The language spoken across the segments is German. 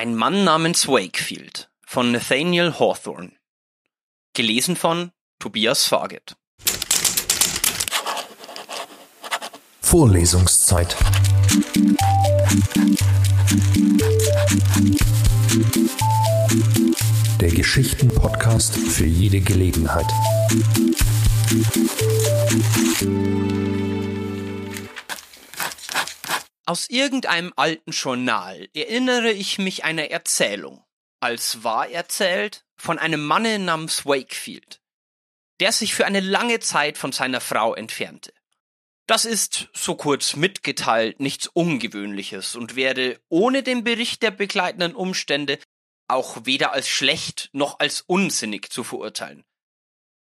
Ein Mann namens Wakefield von Nathaniel Hawthorne. Gelesen von Tobias Faget. Vorlesungszeit. Der Geschichten-Podcast für jede Gelegenheit. Aus irgendeinem alten Journal erinnere ich mich einer Erzählung, als wahr erzählt, von einem Manne namens Wakefield, der sich für eine lange Zeit von seiner Frau entfernte. Das ist, so kurz mitgeteilt, nichts Ungewöhnliches und werde ohne den Bericht der begleitenden Umstände auch weder als schlecht noch als unsinnig zu verurteilen.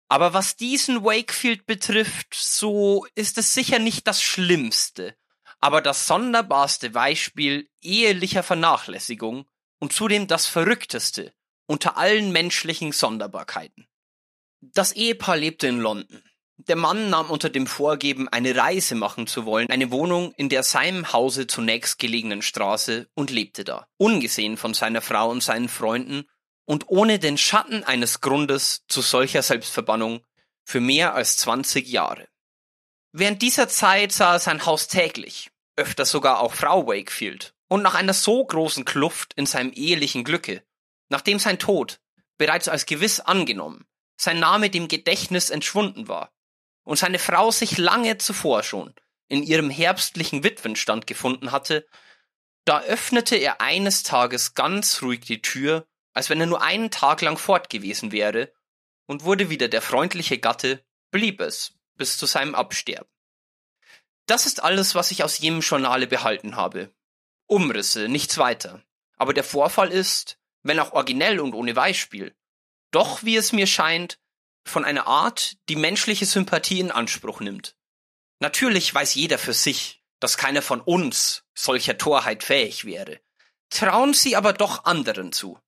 Aber was diesen Wakefield betrifft, so ist es sicher nicht das Schlimmste, aber das sonderbarste Beispiel ehelicher Vernachlässigung und zudem das verrückteste unter allen menschlichen Sonderbarkeiten. Das Ehepaar lebte in London. Der Mann nahm unter dem Vorgeben, eine Reise machen zu wollen, eine Wohnung in der seinem Hause zunächst gelegenen Straße und lebte da, ungesehen von seiner Frau und seinen Freunden und ohne den Schatten eines Grundes zu solcher Selbstverbannung für mehr als 20 Jahre. Während dieser Zeit sah er sein Haus täglich, öfter sogar auch Frau Wakefield, und nach einer so großen Kluft in seinem ehelichen Glücke, nachdem sein Tod bereits als gewiss angenommen, sein Name dem Gedächtnis entschwunden war, und seine Frau sich lange zuvor schon in ihrem herbstlichen Witwenstand gefunden hatte, da öffnete er eines Tages ganz ruhig die Tür, als wenn er nur einen Tag lang fort gewesen wäre, und wurde wieder der freundliche Gatte, blieb es, bis zu seinem Absterben. Das ist alles, was ich aus jenem Journale behalten habe. Umrisse, nichts weiter. Aber der Vorfall ist, wenn auch originell und ohne Beispiel, doch, wie es mir scheint, von einer Art, die menschliche Sympathie in Anspruch nimmt. Natürlich weiß jeder für sich, dass keiner von uns solcher Torheit fähig wäre. Trauen sie aber doch anderen zu.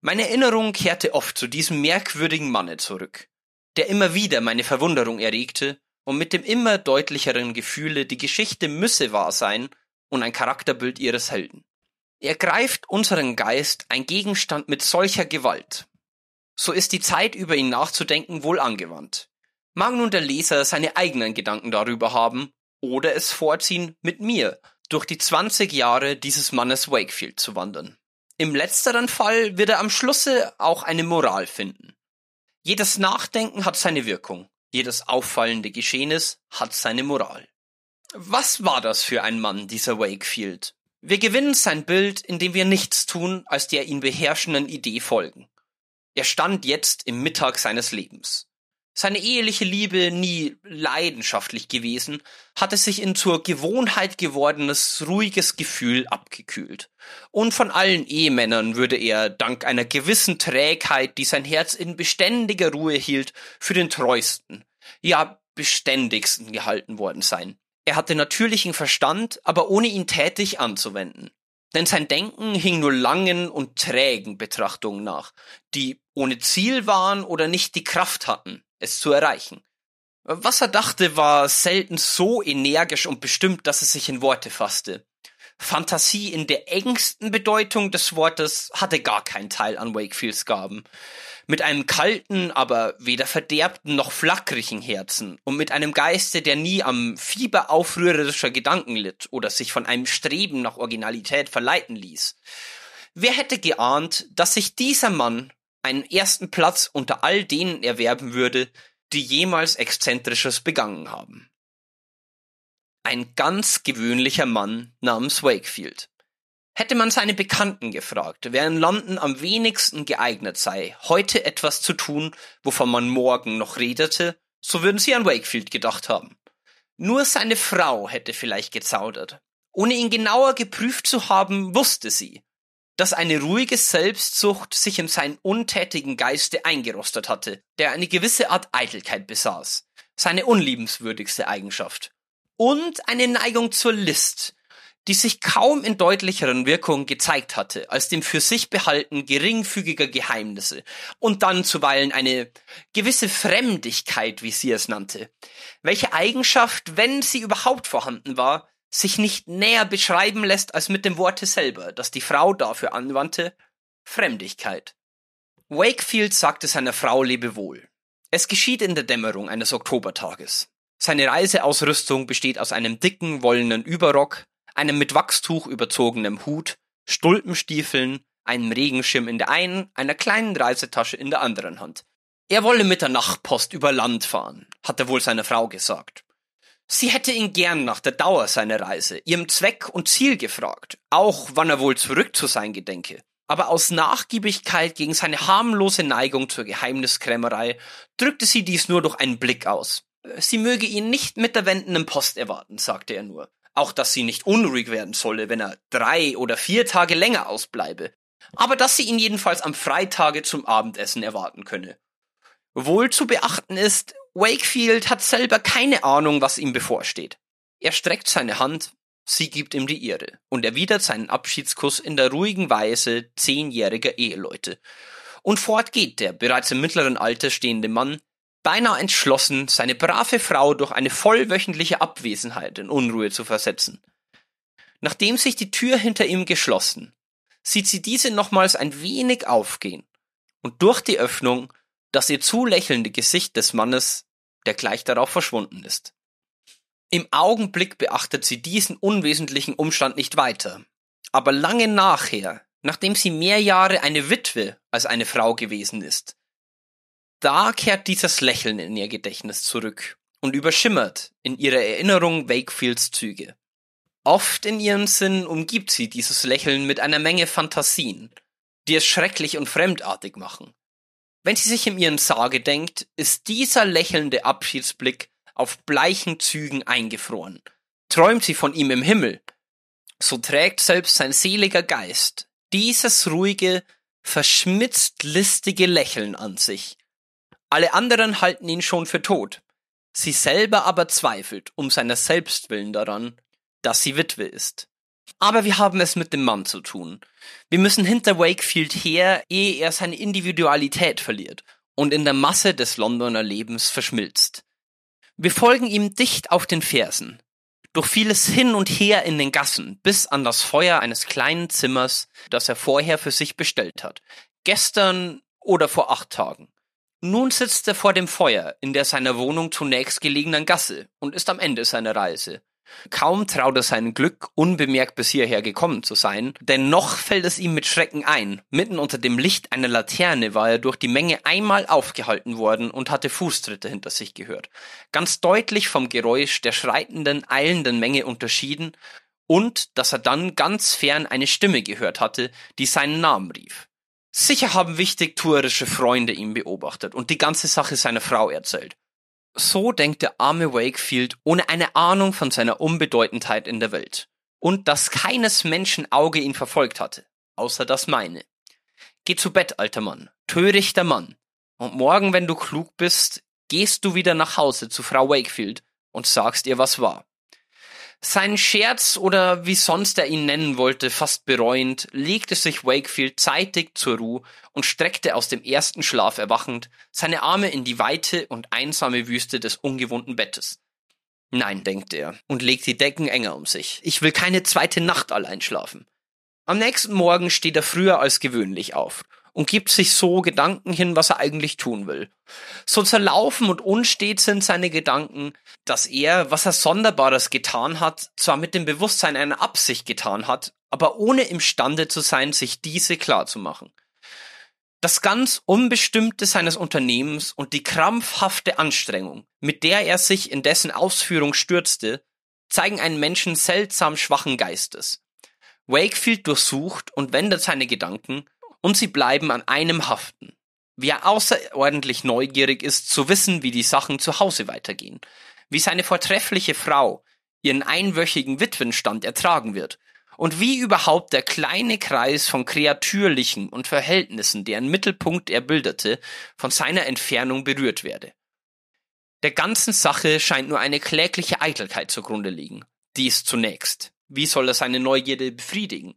Meine Erinnerung kehrte oft zu diesem merkwürdigen Manne zurück der immer wieder meine Verwunderung erregte und mit dem immer deutlicheren Gefühle, die Geschichte müsse wahr sein und ein Charakterbild ihres Helden. Er greift unseren Geist ein Gegenstand mit solcher Gewalt. So ist die Zeit über ihn nachzudenken wohl angewandt. Mag nun der Leser seine eigenen Gedanken darüber haben oder es vorziehen, mit mir durch die 20 Jahre dieses Mannes Wakefield zu wandern. Im letzteren Fall wird er am Schlusse auch eine Moral finden. Jedes Nachdenken hat seine Wirkung, jedes auffallende Geschehnis hat seine Moral. Was war das für ein Mann, dieser Wakefield? Wir gewinnen sein Bild, indem wir nichts tun, als der ihn beherrschenden Idee folgen. Er stand jetzt im Mittag seines Lebens. Seine eheliche Liebe, nie leidenschaftlich gewesen, hatte sich in zur Gewohnheit gewordenes, ruhiges Gefühl abgekühlt. Und von allen Ehemännern würde er, dank einer gewissen Trägheit, die sein Herz in beständiger Ruhe hielt, für den treuesten, ja beständigsten gehalten worden sein. Er hatte natürlichen Verstand, aber ohne ihn tätig anzuwenden. Denn sein Denken hing nur langen und trägen Betrachtungen nach, die ohne Ziel waren oder nicht die Kraft hatten, es zu erreichen. Was er dachte, war selten so energisch und bestimmt, dass es sich in Worte fasste. Fantasie in der engsten Bedeutung des Wortes hatte gar keinen Teil an Wakefields Gaben. Mit einem kalten, aber weder verderbten noch flackrigen Herzen und mit einem Geiste, der nie am Fieber aufrührerischer Gedanken litt oder sich von einem Streben nach Originalität verleiten ließ. Wer hätte geahnt, dass sich dieser Mann einen ersten Platz unter all denen erwerben würde, die jemals Exzentrisches begangen haben. Ein ganz gewöhnlicher Mann namens Wakefield. Hätte man seine Bekannten gefragt, wer in London am wenigsten geeignet sei, heute etwas zu tun, wovon man morgen noch redete, so würden sie an Wakefield gedacht haben. Nur seine Frau hätte vielleicht gezaudert. Ohne ihn genauer geprüft zu haben, wusste sie, dass eine ruhige Selbstsucht sich in seinen untätigen Geiste eingerostet hatte, der eine gewisse Art Eitelkeit besaß, seine unliebenswürdigste Eigenschaft, und eine Neigung zur List, die sich kaum in deutlicheren Wirkungen gezeigt hatte, als dem für sich behalten geringfügiger Geheimnisse und dann zuweilen eine gewisse Fremdigkeit, wie sie es nannte, welche Eigenschaft, wenn sie überhaupt vorhanden war, sich nicht näher beschreiben lässt als mit dem Worte selber, das die Frau dafür anwandte, Fremdigkeit. Wakefield sagte seiner Frau Lebewohl. Es geschieht in der Dämmerung eines Oktobertages. Seine Reiseausrüstung besteht aus einem dicken, wollenen Überrock, einem mit Wachstuch überzogenen Hut, Stulpenstiefeln, einem Regenschirm in der einen, einer kleinen Reisetasche in der anderen Hand. Er wolle mit der Nachtpost über Land fahren, hat er wohl seiner Frau gesagt. Sie hätte ihn gern nach der Dauer seiner Reise, ihrem Zweck und Ziel gefragt, auch wann er wohl zurück zu sein gedenke. Aber aus Nachgiebigkeit gegen seine harmlose Neigung zur Geheimniskrämerei drückte sie dies nur durch einen Blick aus. Sie möge ihn nicht mit der wendenden Post erwarten, sagte er nur. Auch dass sie nicht unruhig werden solle, wenn er drei oder vier Tage länger ausbleibe. Aber dass sie ihn jedenfalls am Freitage zum Abendessen erwarten könne. Wohl zu beachten ist, Wakefield hat selber keine Ahnung, was ihm bevorsteht. Er streckt seine Hand, sie gibt ihm die ihre und erwidert seinen Abschiedskuss in der ruhigen Weise zehnjähriger Eheleute. Und fort geht der bereits im mittleren Alter stehende Mann, beinahe entschlossen, seine brave Frau durch eine vollwöchentliche Abwesenheit in Unruhe zu versetzen. Nachdem sich die Tür hinter ihm geschlossen, sieht sie diese nochmals ein wenig aufgehen, und durch die Öffnung das ihr zulächelnde Gesicht des Mannes, der gleich darauf verschwunden ist. Im Augenblick beachtet sie diesen unwesentlichen Umstand nicht weiter, aber lange nachher, nachdem sie mehr Jahre eine Witwe als eine Frau gewesen ist, da kehrt dieses Lächeln in ihr Gedächtnis zurück und überschimmert in ihrer Erinnerung Wakefields Züge. Oft in ihrem Sinn umgibt sie dieses Lächeln mit einer Menge Fantasien, die es schrecklich und fremdartig machen. Wenn sie sich in ihren Sage denkt, ist dieser lächelnde Abschiedsblick auf bleichen Zügen eingefroren. Träumt sie von ihm im Himmel, so trägt selbst sein seliger Geist dieses ruhige, verschmitzt listige Lächeln an sich. Alle anderen halten ihn schon für tot. Sie selber aber zweifelt um seiner selbst willen daran, dass sie Witwe ist. Aber wir haben es mit dem Mann zu tun. Wir müssen hinter Wakefield her, ehe er seine Individualität verliert und in der Masse des Londoner Lebens verschmilzt. Wir folgen ihm dicht auf den Fersen, durch vieles hin und her in den Gassen, bis an das Feuer eines kleinen Zimmers, das er vorher für sich bestellt hat. Gestern oder vor acht Tagen. Nun sitzt er vor dem Feuer in der seiner Wohnung zunächst gelegenen Gasse und ist am Ende seiner Reise. Kaum traut er sein Glück, unbemerkt bis hierher gekommen zu sein, denn noch fällt es ihm mit Schrecken ein. Mitten unter dem Licht einer Laterne war er durch die Menge einmal aufgehalten worden und hatte Fußtritte hinter sich gehört. Ganz deutlich vom Geräusch der schreitenden, eilenden Menge unterschieden und dass er dann ganz fern eine Stimme gehört hatte, die seinen Namen rief. Sicher haben wichtig tuerische Freunde ihn beobachtet und die ganze Sache seiner Frau erzählt. So denkt der arme Wakefield ohne eine Ahnung von seiner Unbedeutendheit in der Welt. Und dass keines Menschen Auge ihn verfolgt hatte, außer das meine. Geh zu Bett, alter Mann, törichter Mann. Und morgen, wenn du klug bist, gehst du wieder nach Hause zu Frau Wakefield und sagst ihr, was war. Seinen Scherz oder wie sonst er ihn nennen wollte, fast bereuend, legte sich Wakefield zeitig zur Ruhe und streckte aus dem ersten Schlaf erwachend seine Arme in die weite und einsame Wüste des ungewohnten Bettes. Nein, denkt er und legt die Decken enger um sich. Ich will keine zweite Nacht allein schlafen. Am nächsten Morgen steht er früher als gewöhnlich auf und gibt sich so Gedanken hin, was er eigentlich tun will. So zerlaufen und unstet sind seine Gedanken, dass er, was er Sonderbares getan hat, zwar mit dem Bewusstsein einer Absicht getan hat, aber ohne imstande zu sein, sich diese klar zu machen. Das ganz Unbestimmte seines Unternehmens und die krampfhafte Anstrengung, mit der er sich in dessen Ausführung stürzte, zeigen einen Menschen seltsam schwachen Geistes. Wakefield durchsucht und wendet seine Gedanken, und sie bleiben an einem haften. Wie er außerordentlich neugierig ist, zu wissen, wie die Sachen zu Hause weitergehen, wie seine vortreffliche Frau ihren einwöchigen Witwenstand ertragen wird und wie überhaupt der kleine Kreis von Kreatürlichen und Verhältnissen, deren Mittelpunkt er bildete, von seiner Entfernung berührt werde. Der ganzen Sache scheint nur eine klägliche Eitelkeit zugrunde liegen. Dies zunächst. Wie soll er seine Neugierde befriedigen?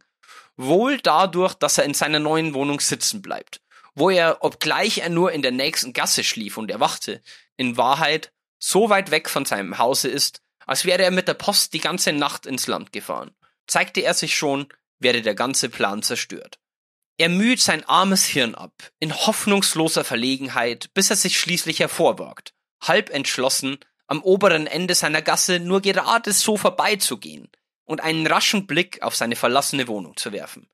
Wohl dadurch, dass er in seiner neuen Wohnung sitzen bleibt, wo er, obgleich er nur in der nächsten Gasse schlief und erwachte, in Wahrheit so weit weg von seinem Hause ist, als wäre er mit der Post die ganze Nacht ins Land gefahren. Zeigte er sich schon, wäre der ganze Plan zerstört. Er müht sein armes Hirn ab, in hoffnungsloser Verlegenheit, bis er sich schließlich hervorwagt, halb entschlossen, am oberen Ende seiner Gasse nur gerade so vorbeizugehen und einen raschen Blick auf seine verlassene Wohnung zu werfen.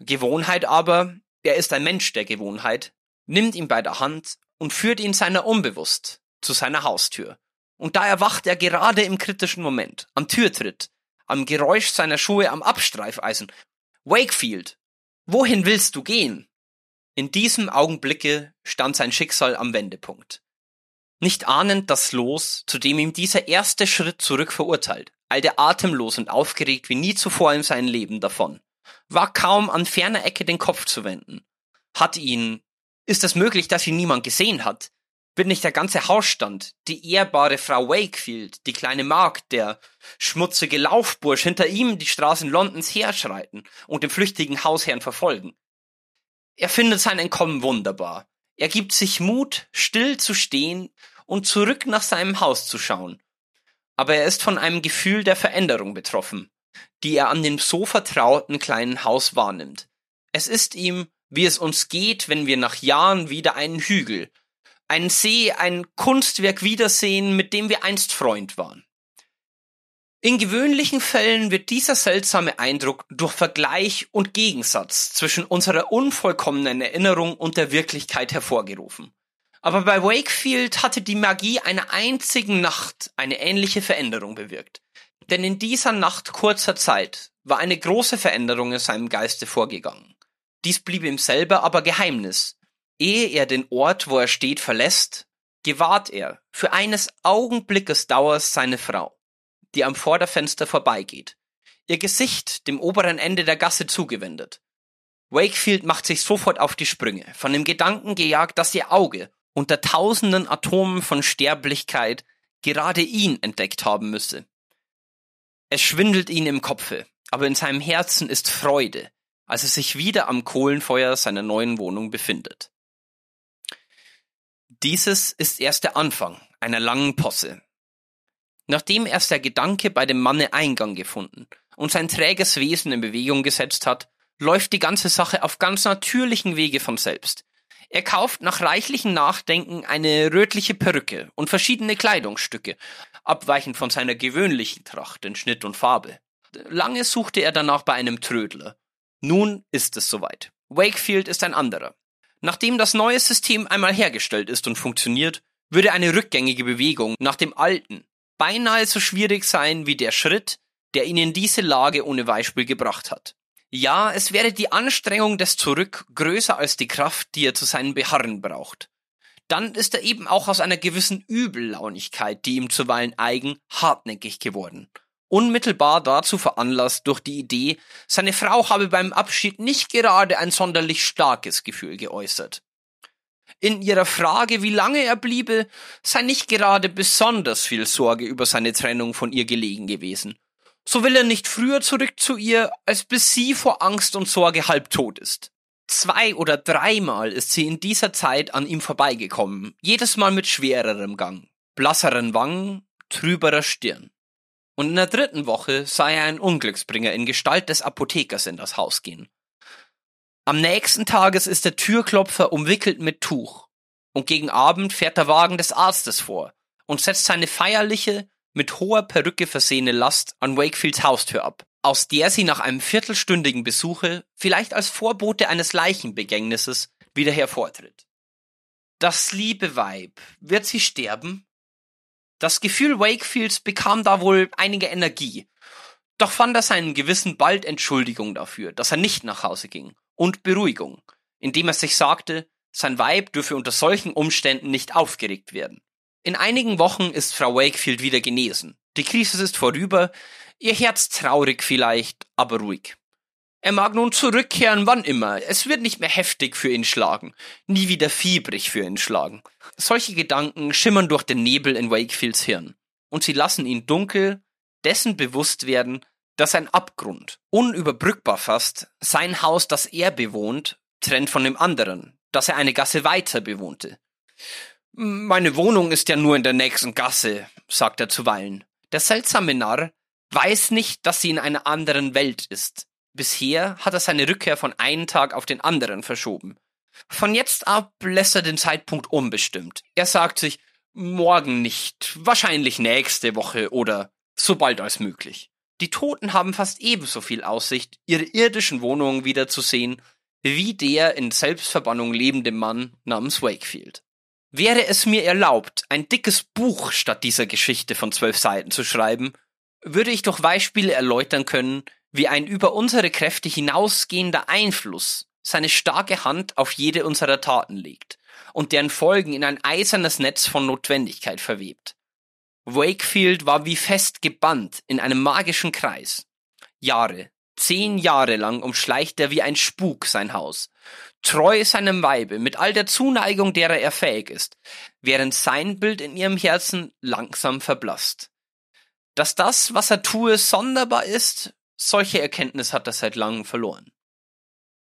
Gewohnheit aber, er ist ein Mensch der Gewohnheit, nimmt ihn bei der Hand und führt ihn seiner unbewusst zu seiner Haustür. Und da erwacht er gerade im kritischen Moment, am Türtritt, am Geräusch seiner Schuhe am Abstreifeisen. Wakefield, wohin willst du gehen? In diesem Augenblicke stand sein Schicksal am Wendepunkt. Nicht ahnend das Los, zu dem ihm dieser erste Schritt zurück verurteilt, eilte atemlos und aufgeregt wie nie zuvor in seinem Leben davon, war kaum an ferner Ecke den Kopf zu wenden. Hat ihn, ist es möglich, dass ihn niemand gesehen hat? Wird nicht der ganze Hausstand, die ehrbare Frau Wakefield, die kleine Magd, der schmutzige Laufbursch hinter ihm die Straßen Londons herschreiten und den flüchtigen Hausherrn verfolgen? Er findet sein Entkommen wunderbar. Er gibt sich Mut, still zu stehen und zurück nach seinem Haus zu schauen. Aber er ist von einem Gefühl der Veränderung betroffen, die er an dem so vertrauten kleinen Haus wahrnimmt. Es ist ihm, wie es uns geht, wenn wir nach Jahren wieder einen Hügel, einen See, ein Kunstwerk wiedersehen, mit dem wir einst Freund waren. In gewöhnlichen Fällen wird dieser seltsame Eindruck durch Vergleich und Gegensatz zwischen unserer unvollkommenen Erinnerung und der Wirklichkeit hervorgerufen. Aber bei Wakefield hatte die Magie einer einzigen Nacht eine ähnliche Veränderung bewirkt. Denn in dieser Nacht kurzer Zeit war eine große Veränderung in seinem Geiste vorgegangen. Dies blieb ihm selber aber Geheimnis, Ehe er den Ort, wo er steht, verlässt, gewahrt er für eines Augenblickes Dauers seine Frau, die am Vorderfenster vorbeigeht, ihr Gesicht dem oberen Ende der Gasse zugewendet. Wakefield macht sich sofort auf die Sprünge, von dem Gedanken gejagt, dass ihr Auge unter tausenden Atomen von Sterblichkeit gerade ihn entdeckt haben müsse. Es schwindelt ihn im Kopfe, aber in seinem Herzen ist Freude, als er sich wieder am Kohlenfeuer seiner neuen Wohnung befindet. Dieses ist erst der Anfang einer langen Posse. Nachdem erst der Gedanke bei dem Manne Eingang gefunden und sein träges Wesen in Bewegung gesetzt hat, läuft die ganze Sache auf ganz natürlichen Wege von selbst. Er kauft nach reichlichem Nachdenken eine rötliche Perücke und verschiedene Kleidungsstücke, abweichend von seiner gewöhnlichen Tracht in Schnitt und Farbe. Lange suchte er danach bei einem Trödler. Nun ist es soweit. Wakefield ist ein anderer. Nachdem das neue System einmal hergestellt ist und funktioniert, würde eine rückgängige Bewegung nach dem alten beinahe so schwierig sein wie der Schritt, der ihn in diese Lage ohne Beispiel gebracht hat. Ja, es wäre die Anstrengung des Zurück größer als die Kraft, die er zu seinem Beharren braucht. Dann ist er eben auch aus einer gewissen Übellaunigkeit, die ihm zuweilen eigen, hartnäckig geworden unmittelbar dazu veranlasst durch die Idee, seine Frau habe beim Abschied nicht gerade ein sonderlich starkes Gefühl geäußert. In ihrer Frage, wie lange er bliebe, sei nicht gerade besonders viel Sorge über seine Trennung von ihr gelegen gewesen. So will er nicht früher zurück zu ihr, als bis sie vor Angst und Sorge halb tot ist. Zwei oder dreimal ist sie in dieser Zeit an ihm vorbeigekommen, jedes Mal mit schwererem Gang, blasseren Wangen, trüberer Stirn und in der dritten Woche sah er einen Unglücksbringer in Gestalt des Apothekers in das Haus gehen. Am nächsten Tages ist der Türklopfer umwickelt mit Tuch, und gegen Abend fährt der Wagen des Arztes vor und setzt seine feierliche, mit hoher Perücke versehene Last an Wakefields Haustür ab, aus der sie nach einem viertelstündigen Besuche, vielleicht als Vorbote eines Leichenbegängnisses, wieder hervortritt. Das liebe Weib, wird sie sterben? Das Gefühl Wakefields bekam da wohl einige Energie. Doch fand er seinen Gewissen bald Entschuldigung dafür, dass er nicht nach Hause ging. Und Beruhigung, indem er sich sagte, sein Weib dürfe unter solchen Umständen nicht aufgeregt werden. In einigen Wochen ist Frau Wakefield wieder genesen. Die Krise ist vorüber, ihr Herz traurig vielleicht, aber ruhig. Er mag nun zurückkehren, wann immer. Es wird nicht mehr heftig für ihn schlagen, nie wieder fiebrig für ihn schlagen. Solche Gedanken schimmern durch den Nebel in Wakefields Hirn, und sie lassen ihn dunkel dessen bewusst werden, dass ein Abgrund, unüberbrückbar fast, sein Haus, das er bewohnt, trennt von dem anderen, das er eine Gasse weiter bewohnte. Meine Wohnung ist ja nur in der nächsten Gasse, sagt er zuweilen. Der seltsame Narr weiß nicht, dass sie in einer anderen Welt ist. Bisher hat er seine Rückkehr von einem Tag auf den anderen verschoben. Von jetzt ab lässt er den Zeitpunkt unbestimmt. Er sagt sich, morgen nicht, wahrscheinlich nächste Woche oder so bald als möglich. Die Toten haben fast ebenso viel Aussicht, ihre irdischen Wohnungen wiederzusehen, wie der in Selbstverbannung lebende Mann namens Wakefield. Wäre es mir erlaubt, ein dickes Buch statt dieser Geschichte von zwölf Seiten zu schreiben, würde ich durch Beispiele erläutern können, wie ein über unsere Kräfte hinausgehender Einfluss seine starke Hand auf jede unserer Taten legt und deren Folgen in ein eisernes Netz von Notwendigkeit verwebt. Wakefield war wie fest gebannt in einem magischen Kreis. Jahre, zehn Jahre lang umschleicht er wie ein Spuk sein Haus, treu seinem Weibe mit all der Zuneigung, derer er fähig ist, während sein Bild in ihrem Herzen langsam verblasst. Dass das, was er tue, sonderbar ist, solche Erkenntnis hat er seit langem verloren.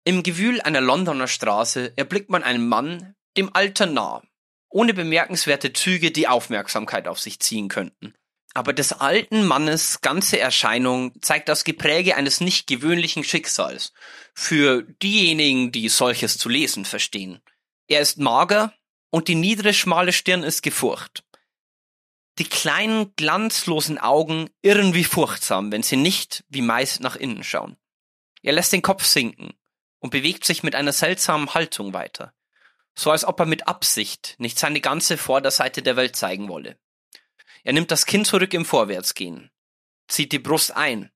Im Gewühl einer Londoner Straße erblickt man einen Mann, dem Alter nah, ohne bemerkenswerte Züge, die Aufmerksamkeit auf sich ziehen könnten. Aber des alten Mannes ganze Erscheinung zeigt das Gepräge eines nicht gewöhnlichen Schicksals, für diejenigen, die solches zu lesen verstehen. Er ist mager und die niedere schmale Stirn ist gefurcht. Die kleinen glanzlosen Augen irren wie furchtsam, wenn sie nicht wie meist nach innen schauen. Er lässt den Kopf sinken und bewegt sich mit einer seltsamen Haltung weiter, so als ob er mit Absicht nicht seine ganze Vorderseite der Welt zeigen wolle. Er nimmt das Kinn zurück im Vorwärtsgehen, zieht die Brust ein,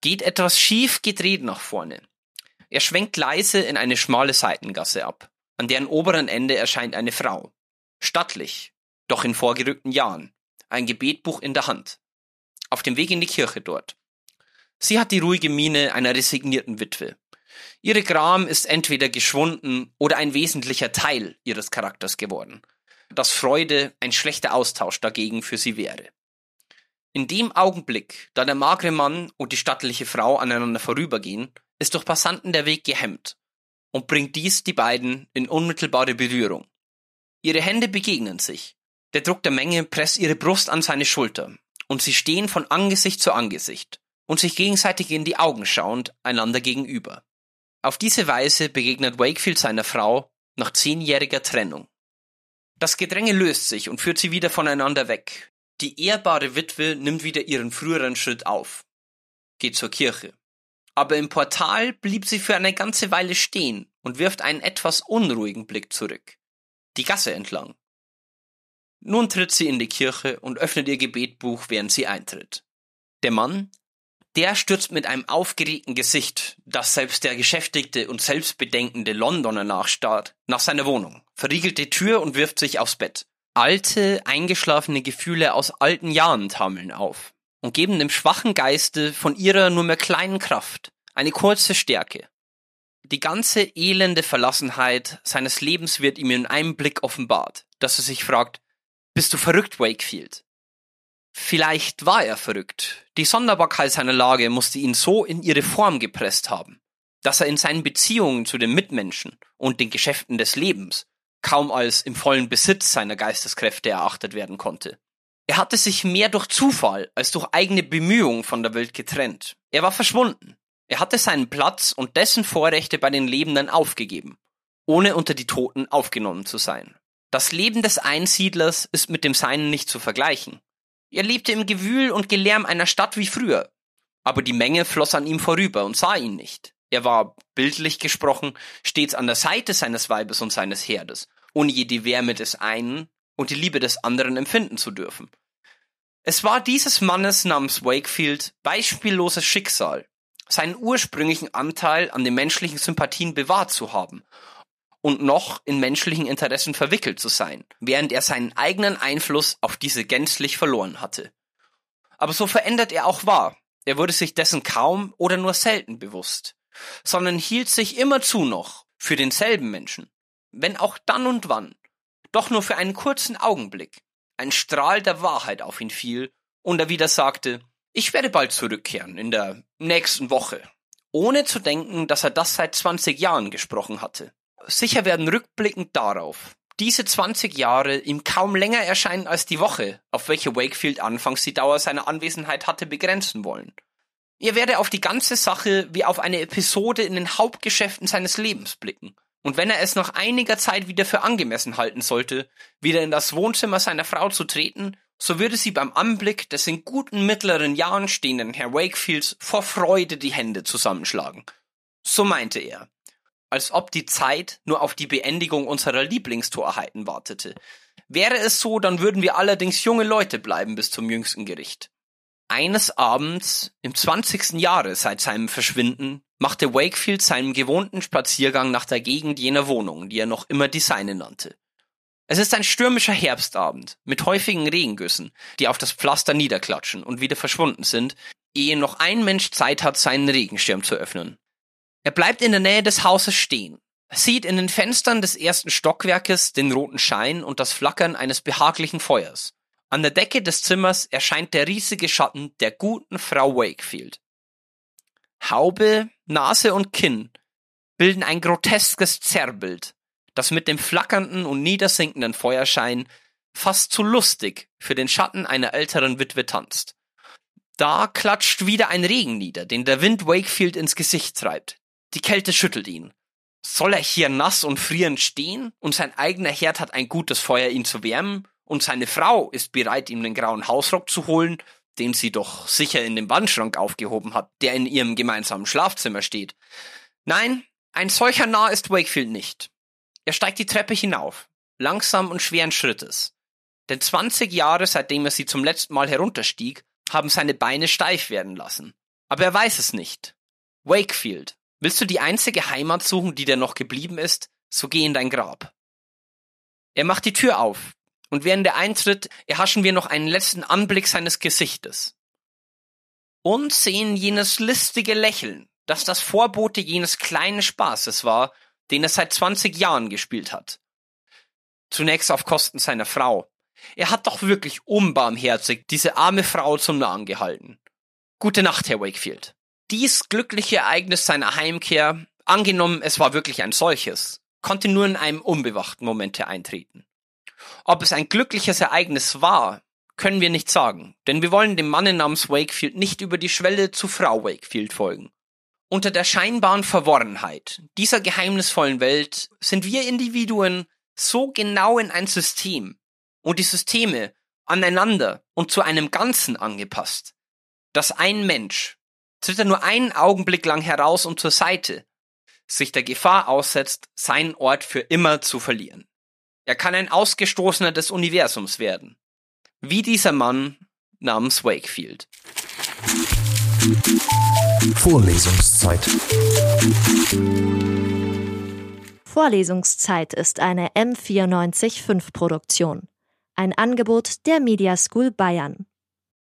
geht etwas schief gedreht nach vorne. Er schwenkt leise in eine schmale Seitengasse ab, an deren oberen Ende erscheint eine Frau. Stattlich, doch in vorgerückten Jahren, ein Gebetbuch in der Hand. Auf dem Weg in die Kirche dort. Sie hat die ruhige Miene einer resignierten Witwe. Ihre Gram ist entweder geschwunden oder ein wesentlicher Teil ihres Charakters geworden dass Freude ein schlechter Austausch dagegen für sie wäre. In dem Augenblick, da der magere Mann und die stattliche Frau aneinander vorübergehen, ist durch Passanten der Weg gehemmt und bringt dies die beiden in unmittelbare Berührung. Ihre Hände begegnen sich. Der Druck der Menge presst ihre Brust an seine Schulter und sie stehen von Angesicht zu Angesicht und sich gegenseitig in die Augen schauend einander gegenüber. Auf diese Weise begegnet Wakefield seiner Frau nach zehnjähriger Trennung. Das Gedränge löst sich und führt sie wieder voneinander weg. Die ehrbare Witwe nimmt wieder ihren früheren Schritt auf, geht zur Kirche. Aber im Portal blieb sie für eine ganze Weile stehen und wirft einen etwas unruhigen Blick zurück. Die Gasse entlang. Nun tritt sie in die Kirche und öffnet ihr Gebetbuch, während sie eintritt. Der Mann, der stürzt mit einem aufgeregten Gesicht, das selbst der geschäftigte und selbstbedenkende Londoner nachstarrt, nach seiner Wohnung, verriegelt die Tür und wirft sich aufs Bett. Alte, eingeschlafene Gefühle aus alten Jahren taumeln auf und geben dem schwachen Geiste von ihrer nur mehr kleinen Kraft eine kurze Stärke. Die ganze elende Verlassenheit seines Lebens wird ihm in einem Blick offenbart, dass er sich fragt, bist du verrückt, Wakefield? Vielleicht war er verrückt. Die Sonderbarkeit seiner Lage musste ihn so in ihre Form gepresst haben, dass er in seinen Beziehungen zu den Mitmenschen und den Geschäften des Lebens kaum als im vollen Besitz seiner Geisteskräfte erachtet werden konnte. Er hatte sich mehr durch Zufall als durch eigene Bemühungen von der Welt getrennt. Er war verschwunden. Er hatte seinen Platz und dessen Vorrechte bei den Lebenden aufgegeben, ohne unter die Toten aufgenommen zu sein. Das Leben des Einsiedlers ist mit dem Seinen nicht zu vergleichen. Er lebte im Gewühl und Gelärm einer Stadt wie früher. Aber die Menge floss an ihm vorüber und sah ihn nicht. Er war, bildlich gesprochen, stets an der Seite seines Weibes und seines Herdes, ohne je die Wärme des einen und die Liebe des anderen empfinden zu dürfen. Es war dieses Mannes namens Wakefield beispielloses Schicksal, seinen ursprünglichen Anteil an den menschlichen Sympathien bewahrt zu haben und noch in menschlichen Interessen verwickelt zu sein, während er seinen eigenen Einfluss auf diese gänzlich verloren hatte. Aber so verändert er auch war. Er wurde sich dessen kaum oder nur selten bewusst, sondern hielt sich immerzu noch für denselben Menschen, wenn auch dann und wann, doch nur für einen kurzen Augenblick, ein Strahl der Wahrheit auf ihn fiel und er wieder sagte, ich werde bald zurückkehren, in der nächsten Woche, ohne zu denken, dass er das seit 20 Jahren gesprochen hatte. Sicher werden rückblickend darauf diese 20 Jahre ihm kaum länger erscheinen als die Woche, auf welche Wakefield anfangs die Dauer seiner Anwesenheit hatte begrenzen wollen. Er werde auf die ganze Sache wie auf eine Episode in den Hauptgeschäften seines Lebens blicken. Und wenn er es nach einiger Zeit wieder für angemessen halten sollte, wieder in das Wohnzimmer seiner Frau zu treten, so würde sie beim Anblick des in guten mittleren Jahren stehenden Herr Wakefields vor Freude die Hände zusammenschlagen. So meinte er als ob die Zeit nur auf die Beendigung unserer Lieblingstorheiten wartete. Wäre es so, dann würden wir allerdings junge Leute bleiben bis zum jüngsten Gericht. Eines Abends, im zwanzigsten Jahre seit seinem Verschwinden, machte Wakefield seinen gewohnten Spaziergang nach der Gegend jener Wohnung, die er noch immer die seine nannte. Es ist ein stürmischer Herbstabend mit häufigen Regengüssen, die auf das Pflaster niederklatschen und wieder verschwunden sind, ehe noch ein Mensch Zeit hat, seinen Regenschirm zu öffnen. Er bleibt in der Nähe des Hauses stehen, sieht in den Fenstern des ersten Stockwerkes den roten Schein und das Flackern eines behaglichen Feuers. An der Decke des Zimmers erscheint der riesige Schatten der guten Frau Wakefield. Haube, Nase und Kinn bilden ein groteskes Zerrbild, das mit dem flackernden und niedersinkenden Feuerschein fast zu lustig für den Schatten einer älteren Witwe tanzt. Da klatscht wieder ein Regen nieder, den der Wind Wakefield ins Gesicht treibt. Die Kälte schüttelt ihn. Soll er hier nass und frierend stehen und sein eigener Herd hat ein gutes Feuer, ihn zu wärmen und seine Frau ist bereit, ihm den grauen Hausrock zu holen, den sie doch sicher in dem Wandschrank aufgehoben hat, der in ihrem gemeinsamen Schlafzimmer steht. Nein, ein solcher Narr ist Wakefield nicht. Er steigt die Treppe hinauf, langsam und schweren Schrittes. Denn 20 Jahre, seitdem er sie zum letzten Mal herunterstieg, haben seine Beine steif werden lassen. Aber er weiß es nicht. Wakefield, Willst du die einzige Heimat suchen, die dir noch geblieben ist, so geh in dein Grab. Er macht die Tür auf, und während der Eintritt erhaschen wir noch einen letzten Anblick seines Gesichtes. Und sehen jenes listige Lächeln, das das Vorbote jenes kleinen Spaßes war, den er seit 20 Jahren gespielt hat. Zunächst auf Kosten seiner Frau. Er hat doch wirklich unbarmherzig diese arme Frau zum Nahen gehalten. Gute Nacht, Herr Wakefield. Dies glückliche Ereignis seiner Heimkehr, angenommen es war wirklich ein solches, konnte nur in einem unbewachten Momente eintreten. Ob es ein glückliches Ereignis war, können wir nicht sagen, denn wir wollen dem Manne namens Wakefield nicht über die Schwelle zu Frau Wakefield folgen. Unter der scheinbaren Verworrenheit dieser geheimnisvollen Welt sind wir Individuen so genau in ein System und die Systeme aneinander und zu einem Ganzen angepasst, dass ein Mensch tritt er nur einen Augenblick lang heraus und zur Seite, sich der Gefahr aussetzt, seinen Ort für immer zu verlieren. Er kann ein Ausgestoßener des Universums werden. Wie dieser Mann namens Wakefield. Vorlesungszeit. Vorlesungszeit ist eine M945 Produktion. Ein Angebot der Media School Bayern.